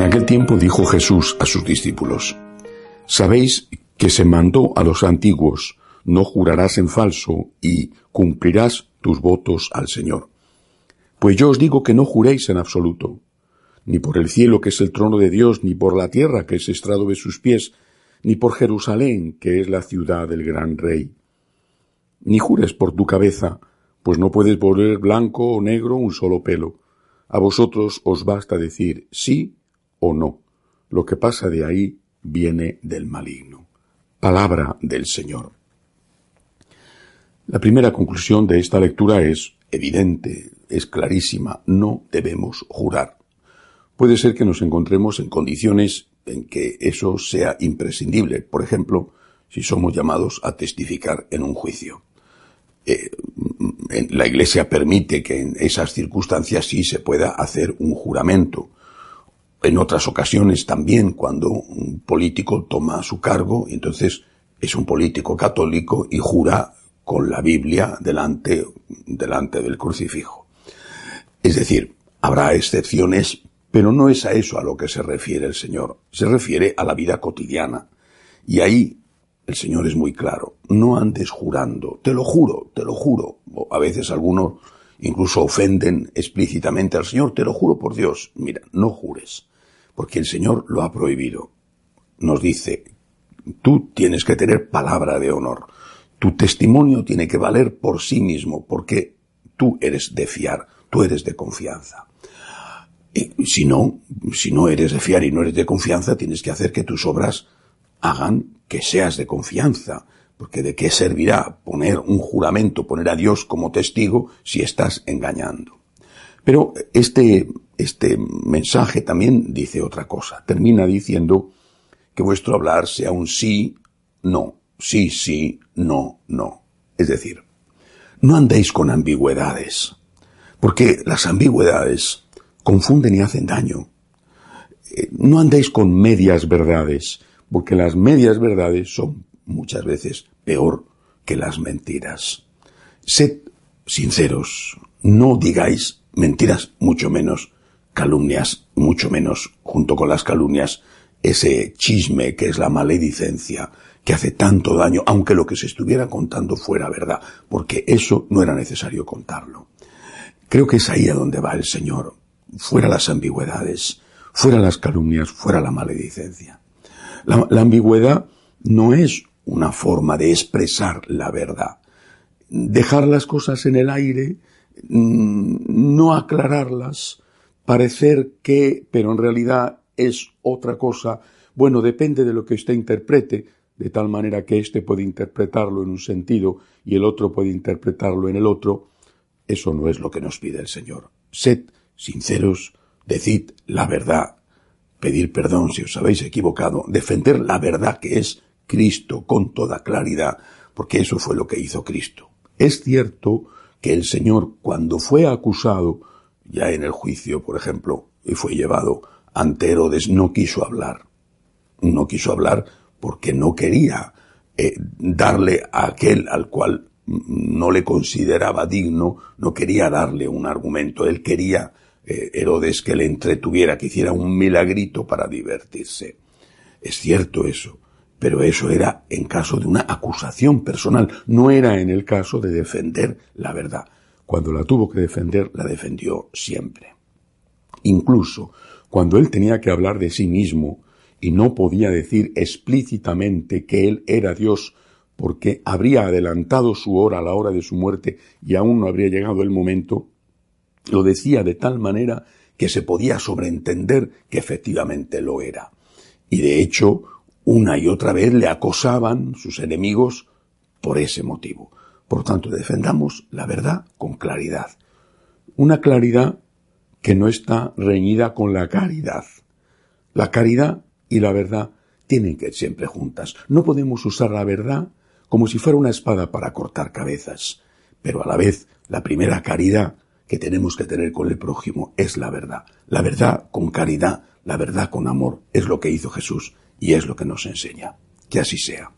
En aquel tiempo dijo Jesús a sus discípulos, Sabéis que se mandó a los antiguos, no jurarás en falso y cumplirás tus votos al Señor. Pues yo os digo que no juréis en absoluto, ni por el cielo que es el trono de Dios, ni por la tierra que es estrado de sus pies, ni por Jerusalén que es la ciudad del gran rey. Ni jures por tu cabeza, pues no puedes volver blanco o negro un solo pelo. A vosotros os basta decir sí o no. Lo que pasa de ahí viene del maligno. Palabra del Señor. La primera conclusión de esta lectura es evidente, es clarísima, no debemos jurar. Puede ser que nos encontremos en condiciones en que eso sea imprescindible, por ejemplo, si somos llamados a testificar en un juicio. Eh, la Iglesia permite que en esas circunstancias sí se pueda hacer un juramento, en otras ocasiones también cuando un político toma su cargo y entonces es un político católico y jura con la Biblia delante, delante del crucifijo. Es decir, habrá excepciones, pero no es a eso a lo que se refiere el Señor. Se refiere a la vida cotidiana. Y ahí el Señor es muy claro. No andes jurando. Te lo juro, te lo juro. a veces algunos incluso ofenden explícitamente al Señor. Te lo juro por Dios. Mira, no jures porque el Señor lo ha prohibido. Nos dice, tú tienes que tener palabra de honor. Tu testimonio tiene que valer por sí mismo, porque tú eres de fiar, tú eres de confianza. Y si no, si no eres de fiar y no eres de confianza, tienes que hacer que tus obras hagan que seas de confianza, porque de qué servirá poner un juramento, poner a Dios como testigo si estás engañando. Pero este, este mensaje también dice otra cosa. Termina diciendo que vuestro hablar sea un sí, no, sí, sí, no, no. Es decir, no andéis con ambigüedades, porque las ambigüedades confunden y hacen daño. Eh, no andéis con medias verdades, porque las medias verdades son muchas veces peor que las mentiras. Sed sinceros, no digáis mentiras, mucho menos calumnias, mucho menos, junto con las calumnias, ese chisme que es la maledicencia, que hace tanto daño, aunque lo que se estuviera contando fuera verdad, porque eso no era necesario contarlo. Creo que es ahí a donde va el Señor, fuera las ambigüedades, fuera las calumnias, fuera la maledicencia. La, la ambigüedad no es una forma de expresar la verdad. Dejar las cosas en el aire Mm, no aclararlas, parecer que, pero en realidad es otra cosa, bueno, depende de lo que usted interprete, de tal manera que éste puede interpretarlo en un sentido y el otro puede interpretarlo en el otro, eso no es lo que nos pide el Señor. Sed sinceros, decid la verdad, pedir perdón si os habéis equivocado, defender la verdad que es Cristo con toda claridad, porque eso fue lo que hizo Cristo. Es cierto que el Señor, cuando fue acusado, ya en el juicio, por ejemplo, y fue llevado ante Herodes, no quiso hablar. No quiso hablar porque no quería eh, darle a aquel al cual no le consideraba digno, no quería darle un argumento. Él quería, eh, Herodes, que le entretuviera, que hiciera un milagrito para divertirse. Es cierto eso pero eso era en caso de una acusación personal, no era en el caso de defender la verdad. Cuando la tuvo que defender, la defendió siempre. Incluso cuando él tenía que hablar de sí mismo y no podía decir explícitamente que él era Dios porque habría adelantado su hora a la hora de su muerte y aún no habría llegado el momento, lo decía de tal manera que se podía sobreentender que efectivamente lo era. Y de hecho, una y otra vez le acosaban sus enemigos por ese motivo. Por tanto, defendamos la verdad con claridad. Una claridad que no está reñida con la caridad. La caridad y la verdad tienen que ir siempre juntas. No podemos usar la verdad como si fuera una espada para cortar cabezas, pero a la vez la primera caridad que tenemos que tener con el prójimo es la verdad. La verdad con caridad, la verdad con amor, es lo que hizo Jesús y es lo que nos enseña. Que así sea.